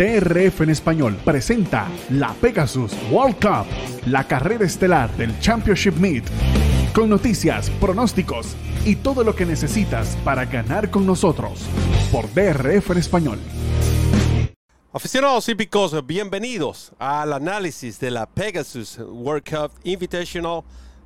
DRF en español presenta la Pegasus World Cup, la carrera estelar del Championship Meet, con noticias, pronósticos y todo lo que necesitas para ganar con nosotros por DRF en español. Aficionados hípicos, bienvenidos al análisis de la Pegasus World Cup Invitational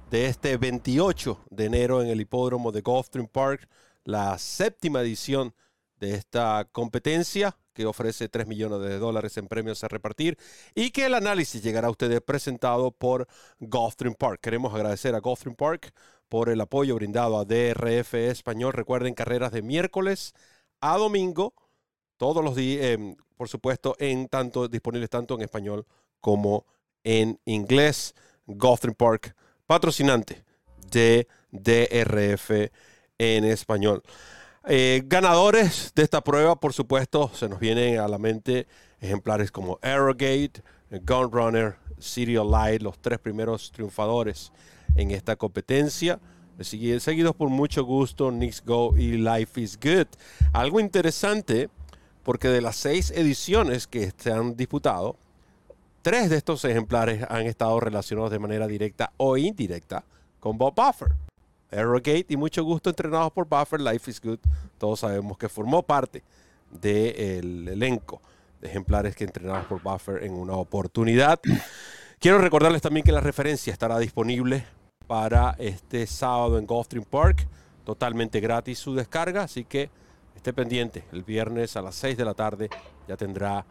de este 28 de enero en el hipódromo de Gulfstream Park, la séptima edición de esta competencia que ofrece 3 millones de dólares en premios a repartir y que el análisis llegará a ustedes presentado por Gulfstream Park. Queremos agradecer a Gulfstream Park por el apoyo brindado a DRF Español. Recuerden carreras de miércoles a domingo, todos los días, eh, por supuesto, en tanto, disponibles tanto en español como en inglés. Gulfstream Park, patrocinante de DRF en español. Eh, ganadores de esta prueba, por supuesto, se nos vienen a la mente ejemplares como Arrogate, Gunrunner, Serial Light, los tres primeros triunfadores en esta competencia. Seguidos por mucho gusto, Knicks Go y Life is Good. Algo interesante, porque de las seis ediciones que se han disputado, tres de estos ejemplares han estado relacionados de manera directa o indirecta con Bob Buffer. Arrogate y mucho gusto entrenados por Buffer, Life is Good. Todos sabemos que formó parte del elenco de ejemplares que entrenados por Buffer en una oportunidad. Quiero recordarles también que la referencia estará disponible para este sábado en Gulfstream Park. Totalmente gratis su descarga, así que esté pendiente. El viernes a las 6 de la tarde ya tendrá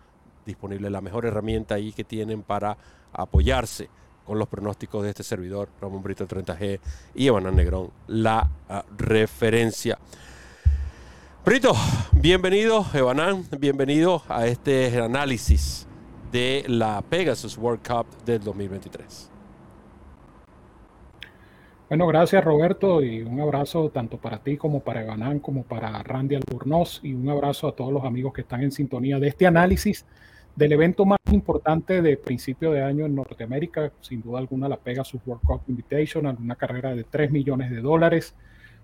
disponible la mejor herramienta ahí que tienen para apoyarse con los pronósticos de este servidor, Ramón Brito 30G y Evanán Negrón, la uh, referencia. Brito, bienvenido, Evanán, bienvenido a este análisis de la Pegasus World Cup del 2023. Bueno, gracias Roberto y un abrazo tanto para ti como para Evanán como para Randy Alburnoz y un abrazo a todos los amigos que están en sintonía de este análisis del evento más importante de principio de año en Norteamérica, sin duda alguna la Pegasus World Cup Invitational, una carrera de 3 millones de dólares,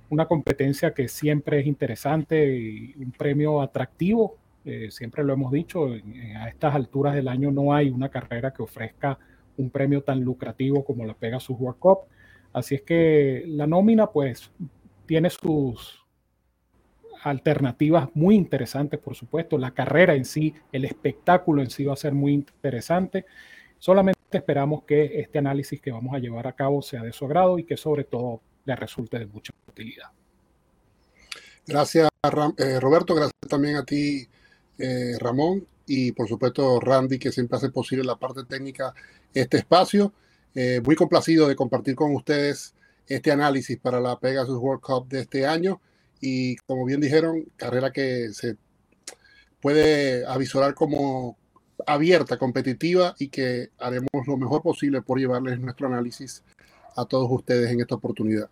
una competencia que siempre es interesante y un premio atractivo, eh, siempre lo hemos dicho, a estas alturas del año no hay una carrera que ofrezca un premio tan lucrativo como la Pegasus World Cup, así es que la nómina pues tiene sus, alternativas muy interesantes, por supuesto. La carrera en sí, el espectáculo en sí va a ser muy interesante. Solamente esperamos que este análisis que vamos a llevar a cabo sea de su agrado y que sobre todo le resulte de mucha utilidad. Gracias, eh, Roberto. Gracias también a ti, eh, Ramón, y por supuesto Randy, que siempre hace posible la parte técnica este espacio. Eh, muy complacido de compartir con ustedes este análisis para la Pegasus World Cup de este año y como bien dijeron, carrera que se puede avisorar como abierta, competitiva y que haremos lo mejor posible por llevarles nuestro análisis a todos ustedes en esta oportunidad.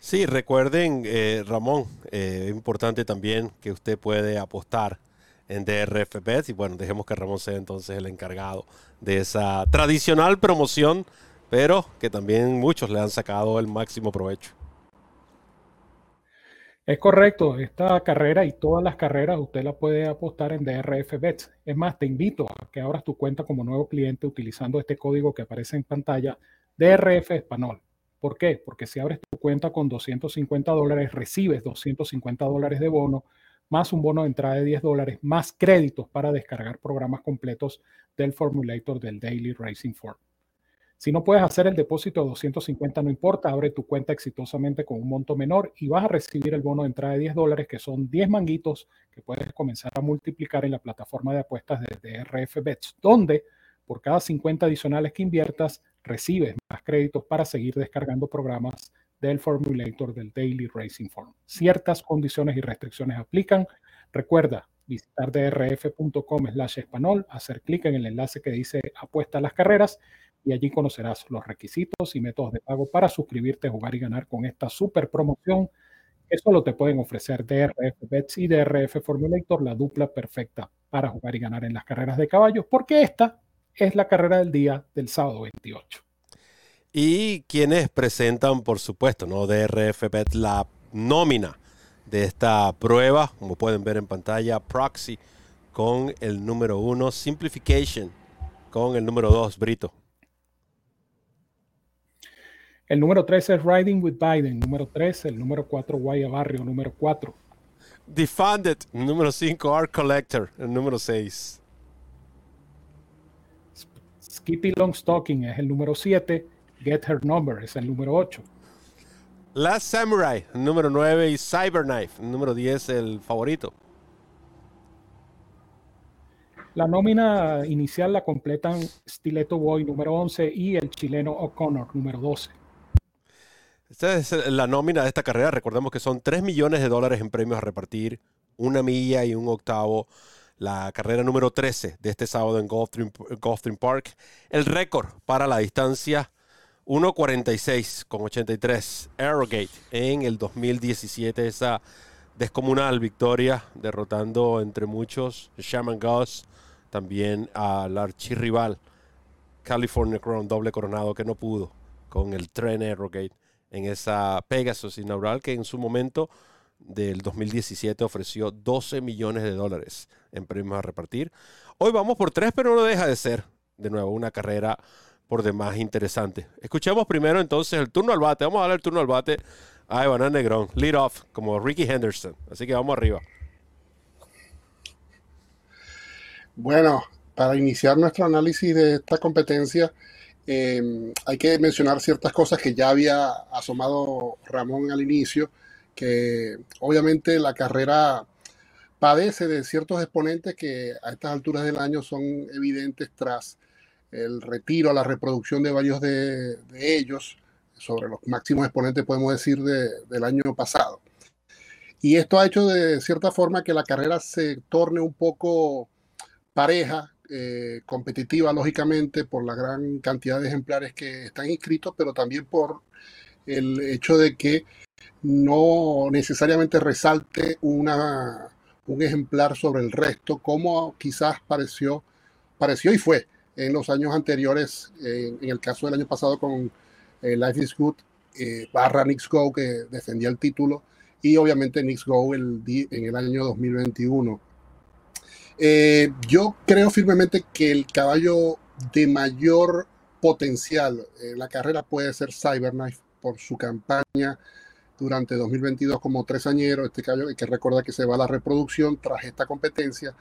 Sí, recuerden, eh, Ramón, eh, es importante también que usted puede apostar en DRF y bueno, dejemos que Ramón sea entonces el encargado de esa tradicional promoción, pero que también muchos le han sacado el máximo provecho. Es correcto, esta carrera y todas las carreras usted la puede apostar en DRF Bets. Es más, te invito a que abras tu cuenta como nuevo cliente utilizando este código que aparece en pantalla, DRF Español. ¿Por qué? Porque si abres tu cuenta con 250 dólares, recibes 250 dólares de bono, más un bono de entrada de 10 dólares, más créditos para descargar programas completos del formulator del Daily Racing Form. Si no puedes hacer el depósito de 250, no importa, abre tu cuenta exitosamente con un monto menor y vas a recibir el bono de entrada de 10 dólares, que son 10 manguitos que puedes comenzar a multiplicar en la plataforma de apuestas de DRF Bets, donde por cada 50 adicionales que inviertas, recibes más créditos para seguir descargando programas del formulator del Daily Racing Form. Ciertas condiciones y restricciones aplican. Recuerda visitar drf.com slash español, hacer clic en el enlace que dice apuesta a las carreras y allí conocerás los requisitos y métodos de pago para suscribirte, jugar y ganar con esta super promoción que solo te pueden ofrecer DRF Bets y DRF Formulator, la dupla perfecta para jugar y ganar en las carreras de caballos, porque esta es la carrera del día del sábado 28. Y quienes presentan, por supuesto, ¿no? DRF Bets, la nómina de esta prueba, como pueden ver en pantalla, Proxy con el número 1, Simplification con el número 2, Brito. El número 3 es Riding with Biden, número 3, el número 4, Guaya Barrio, número 4. Defunded, número 5, Art Collector, el número 6. Skippy Longstocking es el número 7, Get Her Number es el número 8. Last Samurai, el número 9, y Cyberknife, el número 10, el favorito. La nómina inicial la completan Stiletto Boy número 11 y el chileno O'Connor número 12. Esta es la nómina de esta carrera. Recordemos que son 3 millones de dólares en premios a repartir, una milla y un octavo. La carrera número 13 de este sábado en Gulfstream, Park. El récord para la distancia 1.46 con 83 Arrogate en el 2017. Esa descomunal victoria derrotando entre muchos Shaman Goss, también al archirrival California Crown doble coronado que no pudo con el tren Arrogate en esa Pegasus inaugural que en su momento del 2017 ofreció 12 millones de dólares en premios a repartir. Hoy vamos por tres, pero no deja de ser de nuevo una carrera por demás interesante. Escuchemos primero entonces el turno al bate. Vamos a darle el turno al bate a Evan Negrón, lead off, como Ricky Henderson. Así que vamos arriba. Bueno, para iniciar nuestro análisis de esta competencia, Em, hay que mencionar ciertas cosas que ya había asomado Ramón al inicio, que obviamente la carrera padece de ciertos exponentes que a estas alturas del año son evidentes tras el retiro, la reproducción de varios de, ellos, sobre los máximos exponentes, podemos decir, del año pasado. Y esto ha hecho de cierta forma que la carrera se torne un poco pareja eh, competitiva, lógicamente, por la gran cantidad de ejemplares que están inscritos, pero también por el hecho de que no necesariamente resalte una, un ejemplar sobre el resto, como quizás pareció, pareció y fue en los años anteriores, en el caso del año pasado con eh, Life is Good, eh, barra Knicks Go, que defendía el título, y obviamente Knicks Go el, en el año 2021. Eh, yo creo firmemente que el caballo de mayor potencial en la carrera puede ser Cyberknife por su campaña durante 2022 como tresañero. Este caballo hay que recordar que se va a la reproducción tras esta competencia.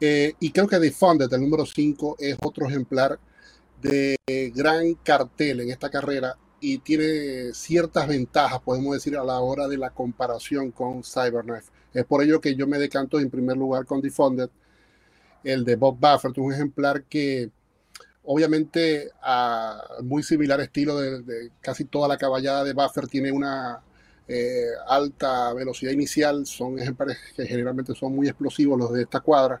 Eh, y creo que Defunded, el número 5, es otro ejemplar de gran cartel en esta carrera y tiene ciertas ventajas, podemos decir, a la hora de la comparación con Cyberknife. Es por ello que yo me decanto en primer lugar con Defunded, el de Bob Buffett, un ejemplar que obviamente a muy similar estilo de, casi toda la caballada de Buffer tiene una eh, alta velocidad inicial, son ejemplares que generalmente son muy explosivos los de esta cuadra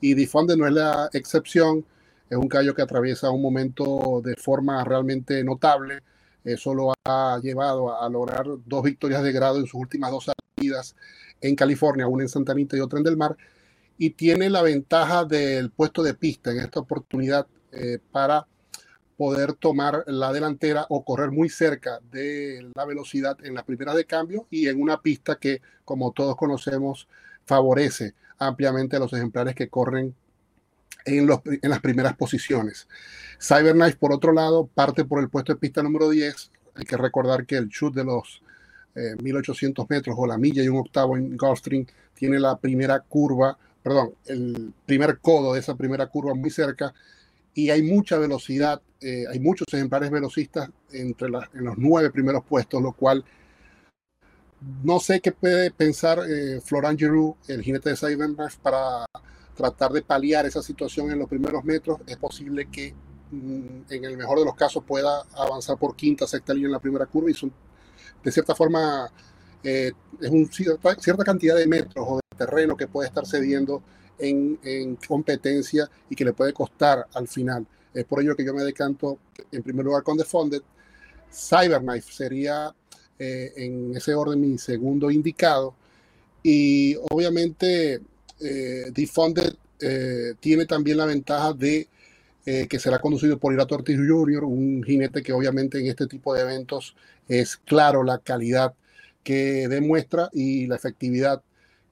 y Defunded no es la excepción, es un callo que atraviesa un momento de forma realmente notable, eso lo ha llevado a lograr dos victorias de grado en sus últimas dos salidas en California, una en Santa Anita y otra en Del Mar, y tiene la ventaja del puesto de pista en esta oportunidad eh, para poder tomar la delantera o correr muy cerca de la velocidad en la primera de cambio y en una pista que, como todos conocemos, favorece ampliamente a los ejemplares que corren en, los, en las primeras posiciones. Cyberknife, por otro lado, parte por el puesto de pista número 10. Hay que recordar que el shoot de los 1800 eh, metros o la milla y un octavo en Gulfstream tiene la primera curva, perdón, el primer codo de esa primera curva muy cerca y hay mucha velocidad, eh, hay muchos ejemplares velocistas entre en los nueve primeros puestos, lo cual no sé qué puede pensar eh, Florent Giroux, el jinete de Cyberknife, para tratar de paliar esa situación en los primeros metros. Es posible que mm, en el mejor de los casos pueda avanzar por quinta, sexta línea en la primera curva y son de cierta forma eh, es una cierta, cantidad de metros o de terreno que puede estar cediendo en, competencia y que le puede costar al final. Es por ello que yo me decanto en primer lugar con Defunded. Cyberknife sería eh, en ese orden mi segundo indicado. Y obviamente eh, eh, tiene también la ventaja de que será conducido por Irato Ortiz Jr., un jinete que obviamente en este tipo de eventos es claro la calidad que demuestra y la efectividad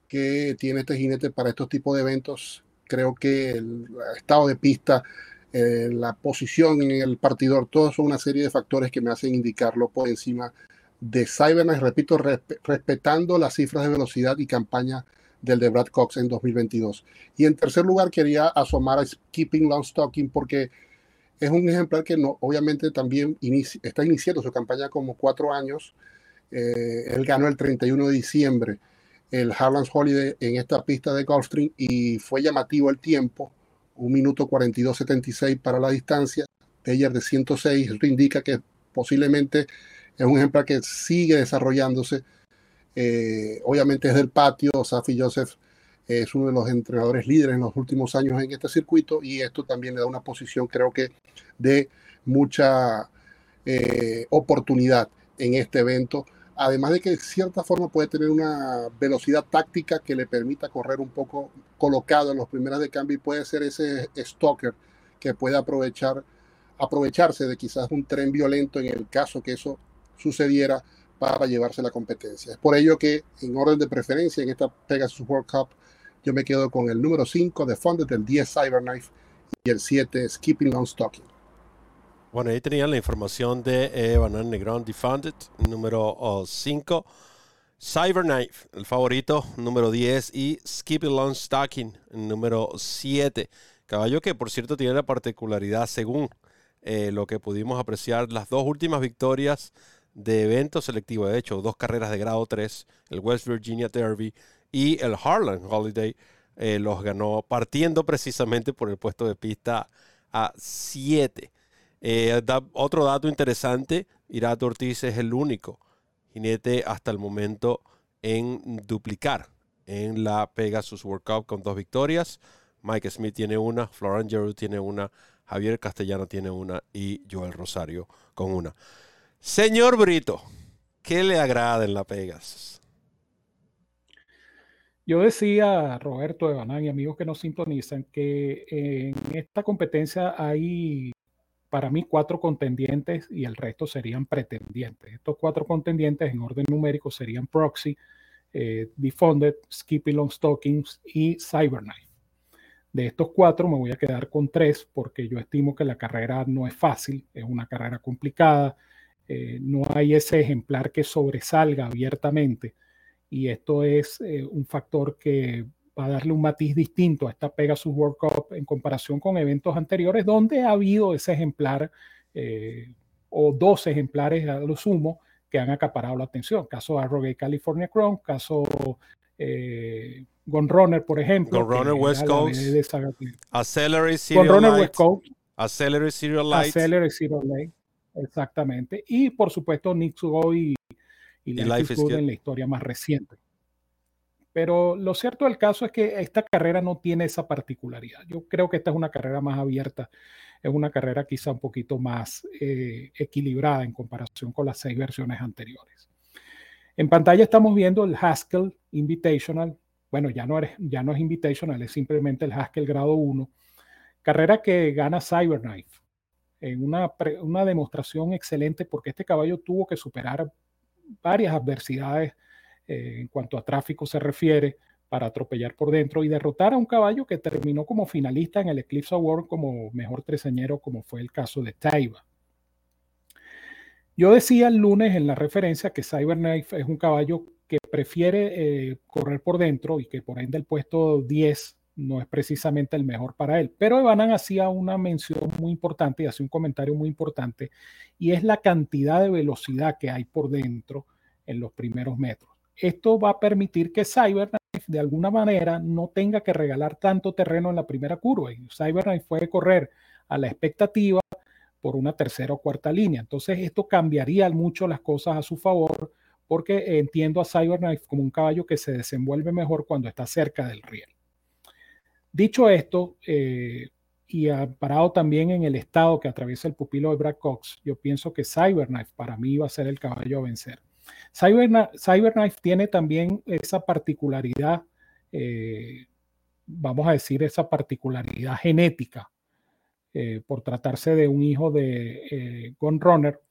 que tiene este jinete para estos tipos de eventos. Creo que el estado de pista, eh, la posición en el partidor, todos son una serie de factores que me hacen indicarlo por encima de Cyberknife, repito, respetando las cifras de velocidad y campaña del de Brad Cox en 2022. Y en tercer lugar, quería asomar a Skipping Long Stocking porque es un ejemplar que no, obviamente también está iniciando su campaña como cuatro años. Eh, él ganó el 31 de diciembre el Harlands Holiday en esta pista de Gulfstream y fue llamativo el tiempo, un minuto 42.76 para la distancia, Taylor de 106, esto indica que posiblemente es un ejemplar que sigue desarrollándose. Eh, obviamente es del patio, Safi Joseph es uno de los entrenadores líderes en los últimos años en este circuito y esto también le da una posición creo que de mucha eh, oportunidad en este evento. Además de que de cierta forma puede tener una velocidad táctica que le permita correr un poco colocado en los primeros de cambio y puede ser ese stalker que puede aprovechar, aprovecharse de quizás un tren violento en el caso que eso sucediera para llevarse la competencia. Es por ello que en orden de preferencia en esta Pegasus World Cup yo me quedo con el número 5 de Funded, el 10 Cyberknife y el 7 Skipping on Stocking. Bueno, ahí tenían la información de eh, Banan Negrón Defunded, número 5. Cyberknife, el favorito, número 10. Y Skipping Long Stocking, número 7. Caballo que, por cierto, tiene la particularidad, según eh, lo que pudimos apreciar, las dos últimas victorias de evento selectivo. De hecho, dos carreras de grado 3, el West Virginia Derby y el Harlan Holiday, eh, los ganó partiendo precisamente por el puesto de pista a 7. Eh, otro dato interesante, Irato Ortiz es el único jinete hasta el momento en duplicar en la Pegasus World Cup con dos victorias. Mike Smith tiene una, Florent Giroux tiene una, Javier Castellano tiene una y Joel Rosario con una. Señor Brito, ¿qué le agrada en la Pegasus? Yo decía, Roberto de y amigos que nos sintonizan, que en esta competencia hay para mí cuatro contendientes y el resto serían pretendientes. Estos cuatro contendientes en orden numérico serían Proxy, eh, Defunded, Skippy Long Stockings y Cyberknife. De estos cuatro me voy a quedar con tres porque yo estimo que la carrera no es fácil, es una carrera complicada, eh, no hay ese ejemplar que sobresalga abiertamente y esto es eh, un factor que va a darle un matiz distinto a esta Pegasus World Cup en comparación con eventos anteriores donde ha habido ese ejemplar eh, o dos ejemplares a lo sumo que han acaparado la atención. Caso Arrogate California Crown, caso eh, Runner, por ejemplo. Runner West Coast. Accelerate Serial Light. West Coast. Accelerate Serial Light. Accelerate Serial Light. Exactamente. Y por supuesto, Nick y, y, Life, is en la historia más reciente. Pero lo cierto del caso es que esta carrera no tiene esa particularidad. Yo creo que esta es una carrera más abierta, es una carrera quizá un poquito más eh, equilibrada en comparación con las seis versiones anteriores. En pantalla estamos viendo el Haskell Invitational. Bueno, ya no, ya no es Invitational, es simplemente el Haskell grado 1. Carrera que gana Cyberknife en una, una demostración excelente porque este caballo tuvo que superar varias adversidades eh, en cuanto a tráfico se refiere, para atropellar por dentro y derrotar a un caballo que terminó como finalista en el Eclipse Award como mejor treseñero, como fue el caso de Taiba. Yo decía el lunes en la referencia que Cyberknife es un caballo que prefiere eh, correr por dentro y que por ende el puesto 10 no es precisamente el mejor para él. Pero Evanan hacía una mención muy importante y hacía un comentario muy importante y es la cantidad de velocidad que hay por dentro en los primeros metros. Esto va a permitir que Cyberknife de alguna manera no tenga que regalar tanto terreno en la primera curva. Y Cyberknife puede correr a la expectativa por una tercera o cuarta línea. Entonces esto cambiaría mucho las cosas a su favor porque entiendo a Cyberknife como un caballo que se desenvuelve mejor cuando está cerca del riel. Dicho esto, eh, y parado también en el estado que atraviesa el pupilo de Brad Cox, yo pienso que Cyberknife para mí va a ser el caballo a vencer. Cyberknife tiene también esa particularidad, eh, vamos a decir, esa particularidad genética, eh, por tratarse de un hijo de eh, Runner,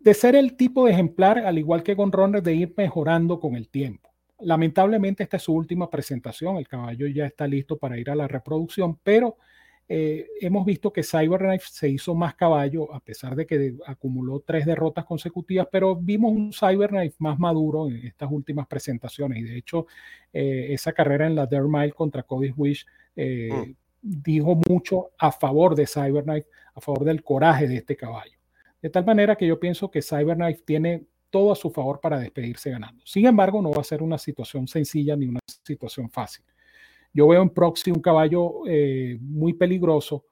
de ser el tipo de ejemplar, al igual que Gun Runner, de ir mejorando con el tiempo. Lamentablemente esta es su última presentación, el caballo ya está listo para ir a la reproducción, pero eh, hemos visto que Cyberknife se hizo más caballo a pesar de que acumuló tres derrotas consecutivas, pero vimos un Cyberknife más maduro en estas últimas presentaciones y de hecho eh, esa carrera en la Dare Mile contra Cody Wish eh, mm. dijo mucho a favor de Cyberknife, a favor del coraje de este caballo. De tal manera que yo pienso que Cyberknife tiene todo a su favor para despedirse ganando. Sin embargo, no va a ser una situación sencilla ni una situación fácil. Yo veo en Proxy un caballo eh, muy peligroso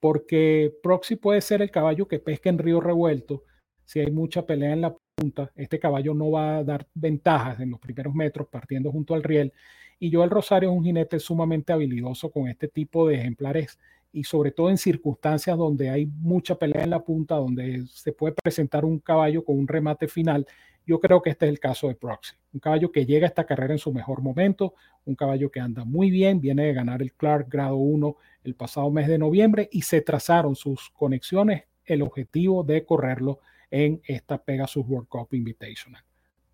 porque Proxy puede ser el caballo que pesca en río revuelto. Si hay mucha pelea en la punta, este caballo no va a dar ventajas en los primeros metros partiendo junto al riel. Y Joel Rosario es un jinete sumamente habilidoso con este tipo de ejemplares y sobre todo en circunstancias donde hay mucha pelea en la punta, donde se puede presentar un caballo con un remate final yo creo que este es el caso de Proxy, un caballo que llega a esta carrera en su mejor momento, un caballo que anda muy bien, viene de ganar el Clark grado 1 el pasado mes de noviembre y se trazaron sus conexiones el objetivo de correrlo en esta Pegasus World Cup Invitational.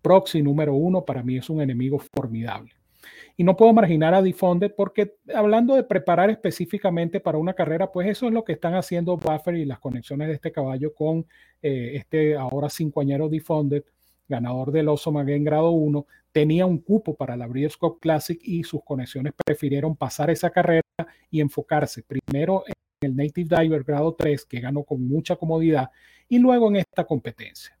Proxy número uno para mí es un enemigo formidable. Y no puedo marginar a Defunded porque hablando de preparar específicamente para una carrera, pues eso es lo que están haciendo Buffer y las conexiones de este caballo con eh, este ahora cincoañero Defunded ganador del Oso en grado 1, tenía un cupo para la Breeders' Classic y sus conexiones prefirieron pasar esa carrera y enfocarse primero en el Native Diver grado 3, que ganó con mucha comodidad, y luego en esta competencia.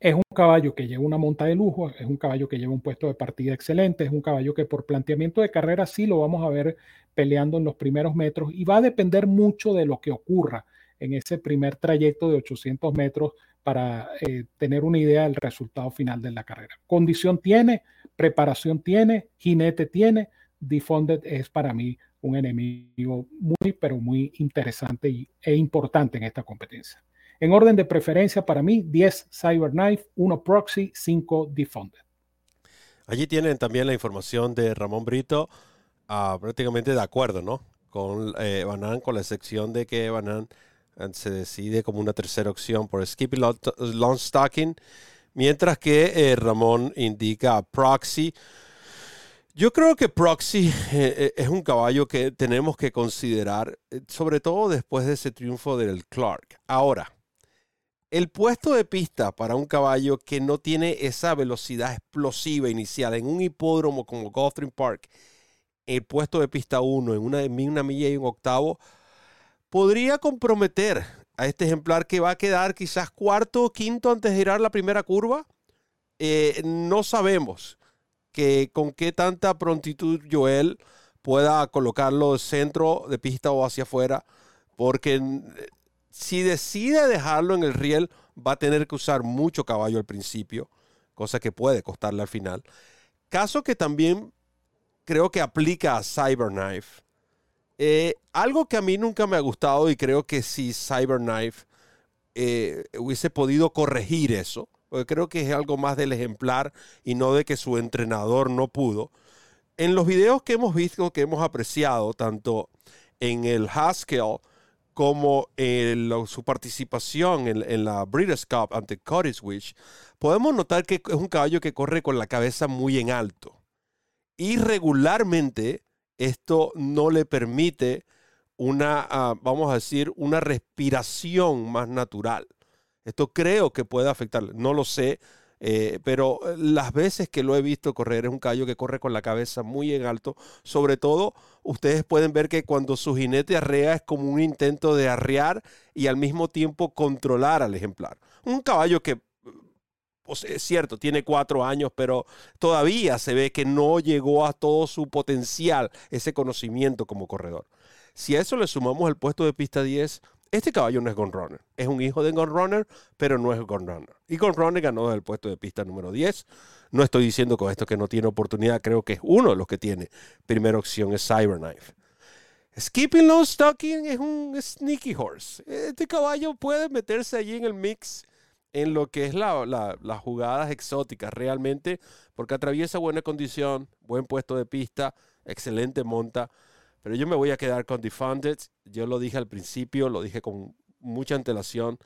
Es un caballo que lleva una monta de lujo, es un caballo que lleva un puesto de partida excelente, es un caballo que por planteamiento de carrera sí lo vamos a ver peleando en los primeros metros y va a depender mucho de lo que ocurra en ese primer trayecto de 800 metros para eh, tener una idea del resultado final de la carrera. Condición tiene, preparación tiene, jinete tiene, Defunded es para mí un enemigo muy, pero muy interesante y, e importante en esta competencia. En orden de preferencia, para mí, 10 Cyberknife, 1 Proxy, 5 Defunded. Allí tienen también la información de Ramón Brito, ah, prácticamente de acuerdo, ¿no? Con eh, Banan, con la excepción de que Banan se decide como una tercera opción por Skippy Long Stocking, mientras que eh, Ramón indica Proxy. Yo creo que Proxy eh, eh, es un caballo que tenemos que considerar, sobre todo después de ese triunfo del Clark. Ahora, el puesto de pista para un caballo que no tiene esa velocidad explosiva inicial en un hipódromo como Gulfstream Park, el puesto de pista 1 en una, milla y un octavo, podría comprometer a este ejemplar que va a quedar quizás cuarto o quinto antes de girar la primera curva. Eh, no sabemos que con qué tanta prontitud Joel pueda colocarlo centro de pista o hacia afuera, porque si decide dejarlo en el riel, va a tener que usar mucho caballo al principio, cosa que puede costarle al final. Caso que también creo que aplica a Cyberknife eh, algo que a mí nunca me ha gustado y creo que si Cyberknife eh, hubiese podido corregir eso, porque creo que es algo más del ejemplar y no de que su entrenador no pudo. En los videos que hemos visto, que hemos apreciado, tanto en el Haskell como en su participación en, la Breeders' Cup ante Cottage podemos notar que es un caballo que corre con la cabeza muy en alto. Y regularmente esto no le permite una, ah, vamos a decir, una respiración más natural. Esto creo que puede afectarle, no lo sé, eh, pero eh, las veces que lo he visto correr es un caballo que corre con la cabeza muy en alto. Sobre todo, ustedes pueden ver que cuando su jinete arrea es como un intento de arrear y al mismo tiempo controlar al ejemplar. Un caballo que es cierto, tiene cuatro años, pero todavía se ve que no llegó a todo su potencial, ese conocimiento como corredor. Si a eso le sumamos el puesto de pista 10, este caballo no es Gun Runner. Es un hijo de Gun Runner, pero no es Gun Runner. Y Gun Runner ganó el puesto de pista número 10. No estoy diciendo con esto que no tiene oportunidad, creo que es uno de los que tiene. Primera opción es Cyberknife. Skipping Low Stocking es un sneaky horse. Este caballo puede meterse allí en el mix en lo que es la, las jugadas exóticas realmente, porque atraviesa buena condición, buen puesto de pista, excelente monta. Pero yo me voy a quedar con Defunded. Yo lo dije al principio, lo dije con mucha antelación.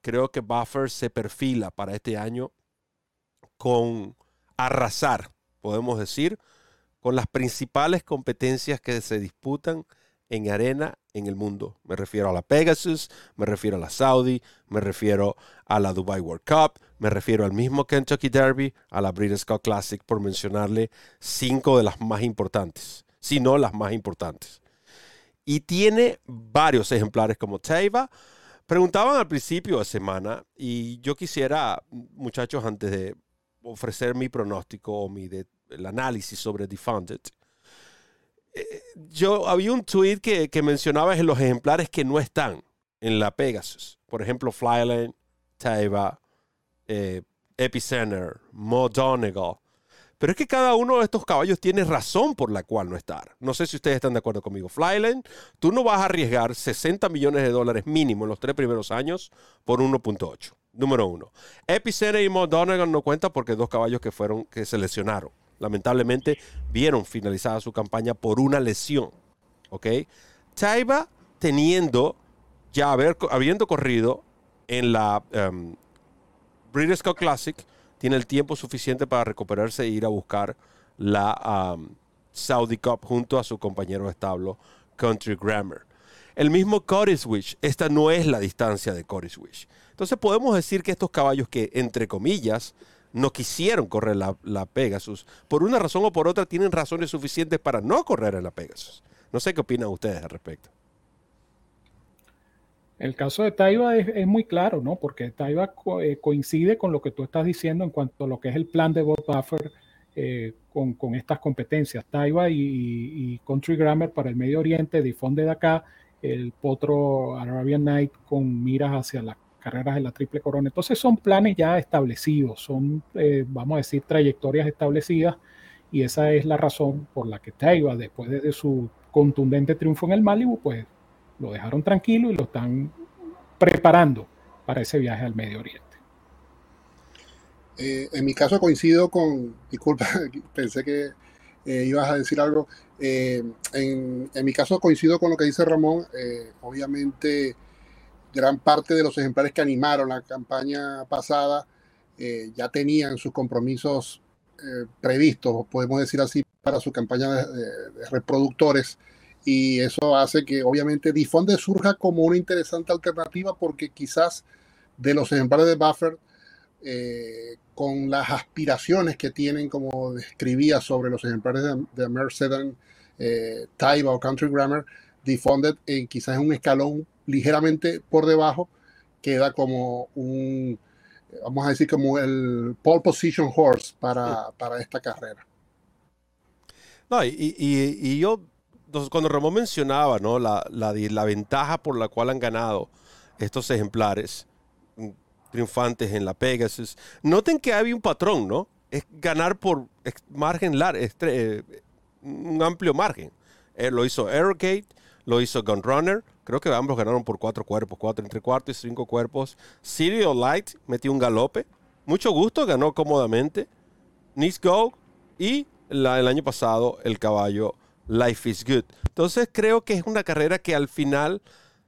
Creo que Buffer se perfila para este año con arrasar podemos decir, con las principales competencias que se disputan en arena en el mundo. Me refiero a la Pegasus, me refiero a la Saudi, me refiero a la Dubai World Cup, me refiero al mismo Kentucky Derby, a la British Cup Classic, por mencionarle cinco de las más importantes, si no las más importantes. Y tiene varios ejemplares como Teiva. Preguntaban al principio de semana, y yo quisiera, muchachos, antes de ofrecer mi pronóstico o mi el análisis sobre Defunded, yo había un tweet que, que mencionaba en los ejemplares que no están en la Pegasus. Por ejemplo, Flyland, Taiba, eh, Epicenter, Mo Pero es que cada uno de estos caballos tiene razón por la cual no estar. No sé si ustedes están de acuerdo conmigo. Flyland, tú no vas a arriesgar 60 millones de dólares mínimo en los tres primeros años por 1.8. Número uno. Epicenter y Mo no cuentan porque dos caballos que fueron que se lesionaron lamentablemente vieron finalizada su campaña por una lesión. ¿Ok? Taiba teniendo, ya haber, habiendo corrido en la um, British Cup Classic, tiene el tiempo suficiente para recuperarse e ir a buscar la um, Saudi Cup junto a su compañero de establo, Country Grammar. El mismo Wish, esta no es la distancia de Wish. Entonces podemos decir que estos caballos que, entre comillas, no quisieron correr la, Pegasus. Por una razón o por otra tienen razones suficientes para no correr en la Pegasus. No sé qué opinan ustedes al respecto. El caso de Taiba es, muy claro, ¿no? Porque Taiba eh, coincide con lo que tú estás diciendo en cuanto a lo que es el plan de Bob Buffer eh, con, estas competencias. Taiba y, Country Grammar para el Medio Oriente, difunde de acá, el Potro Arabian Night con miras hacia la carreras de la Triple Corona. Entonces son planes ya establecidos, son, eh, vamos a decir, trayectorias establecidas y esa es la razón por la que Taiba, después de, su contundente triunfo en el Malibu, pues lo dejaron tranquilo y lo están preparando para ese viaje al Medio Oriente. Eh, en mi caso coincido con, disculpa, pensé que eh, ibas a decir algo. en, en, mi caso coincido con lo que dice Ramón. obviamente gran parte de los ejemplares que animaron la campaña pasada eh, ya tenían sus compromisos eh, previstos, podemos decir así, para su campaña de, reproductores. Y eso hace que obviamente Difonde surja como una interesante alternativa porque quizás de los ejemplares de Buffer, eh, con las aspiraciones que tienen, como describía sobre los ejemplares de, de Mercedes, Taiba o Country Grammar, Defunded quizás en un escalón ligeramente por debajo, queda como un, vamos a decir, como el pole position horse para, para esta carrera. No, y, y, yo, cuando Ramón mencionaba ¿no? la, la, ventaja por la cual han ganado estos ejemplares mm, triunfantes en la Pegasus, noten que había un patrón, ¿no? Es ganar por margen largo, eh, un amplio margen. Eh, lo hizo Aerogate, lo hizo Gunrunner, Creo que ambos ganaron por cuatro cuerpos, cuatro entre cuartos y cinco cuerpos. Serial Light metió un galope. Mucho gusto, ganó cómodamente. Nice Go y el año pasado el caballo Life is Good. Entonces creo que es una carrera que al final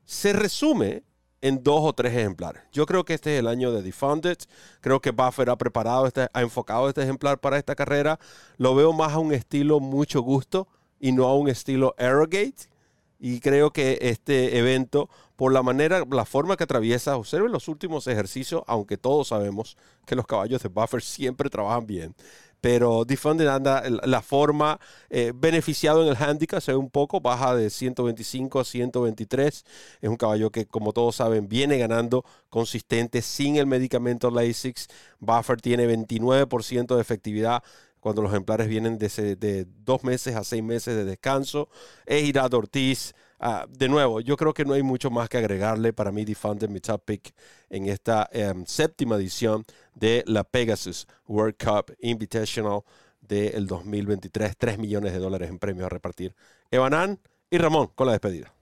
se resume en dos o tres ejemplares. Yo creo que este es el año de Defunded. Creo que Buffer ha preparado, este, ha enfocado este ejemplar para esta carrera. Lo veo más a un estilo mucho gusto y no a un estilo Arrogate. Y creo que este evento, por la manera, la forma que atraviesa, observen los últimos ejercicios, aunque todos sabemos que los caballos de buffer siempre trabajan bien. Pero Defunded anda la forma eh, beneficiado en el handicap, se ve un poco, baja de 125 a 123. Es un caballo que, como todos saben, viene ganando consistente sin el medicamento Lasix. Buffer tiene 29% de efectividad cuando los ejemplares vienen de, dos meses a seis meses de descanso. Es Ortiz. Ah, de nuevo, yo creo que no hay mucho más que agregarle para mí Defunded mi top pick en esta em, séptima edición de la Pegasus World Cup Invitational del 2023. 3 millones de dólares en premios a repartir. Evanán y Ramón con la despedida.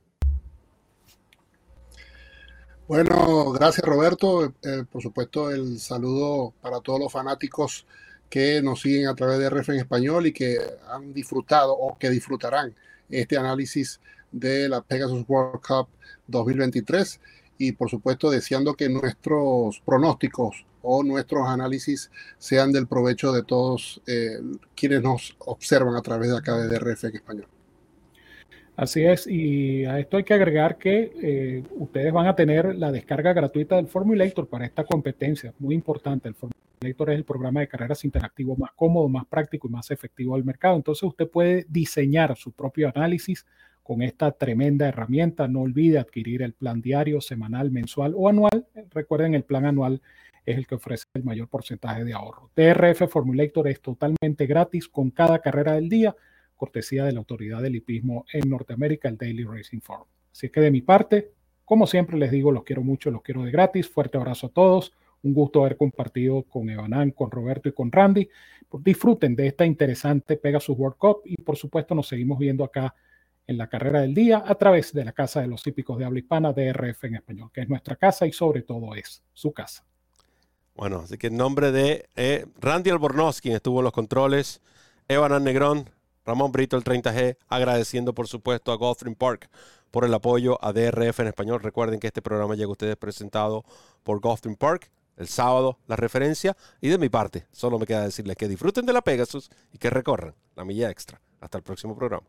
Bueno, gracias Roberto. Eh, por supuesto, el saludo para todos los fanáticos que nos siguen a través de RF en español y que han disfrutado o que disfrutarán este análisis de la Pegasus World Cup 2023. y por supuesto deseando que nuestros pronósticos o nuestros análisis sean del provecho de todos eh, quienes nos observan a través de acá de DRF en español. Así es, y a esto hay que agregar que eh, ustedes van a tener la descarga gratuita del Formulator para esta competencia, muy importante. El Formulator es el programa de carreras interactivo más cómodo, más práctico y más efectivo del mercado. Entonces usted puede diseñar su propio análisis con esta tremenda herramienta. No olvide adquirir el plan diario, semanal, mensual o anual. Recuerden, el plan anual es el que ofrece el mayor porcentaje de ahorro. TRF Formulator es totalmente gratis con cada carrera del día cortesía de la autoridad del hipismo en Norteamérica, el Daily Racing Forum. Así que de mi parte, como siempre les digo, los quiero mucho, los quiero de gratis. Fuerte abrazo a todos. Un gusto haber compartido con Evanán, con Roberto y con Randy. Disfruten de esta interesante Pegasus World Cup y por supuesto nos seguimos viendo acá en la carrera del día a través de la Casa de los Hípicos de Habla Hispana, DRF en español, que es nuestra casa y sobre todo es su casa. Bueno, así que en nombre de eh, Randy Albornoz, quien estuvo en los controles, Evan Negrón, Ramón Brito, el 30G, agradeciendo por supuesto a Gulfstream Park por el apoyo a DRF en español. Recuerden que este programa llega a ustedes presentado por Gulfstream Park. El sábado la referencia y de mi parte solo me queda decirles que disfruten de la Pegasus y que recorran la milla extra. Hasta el próximo programa.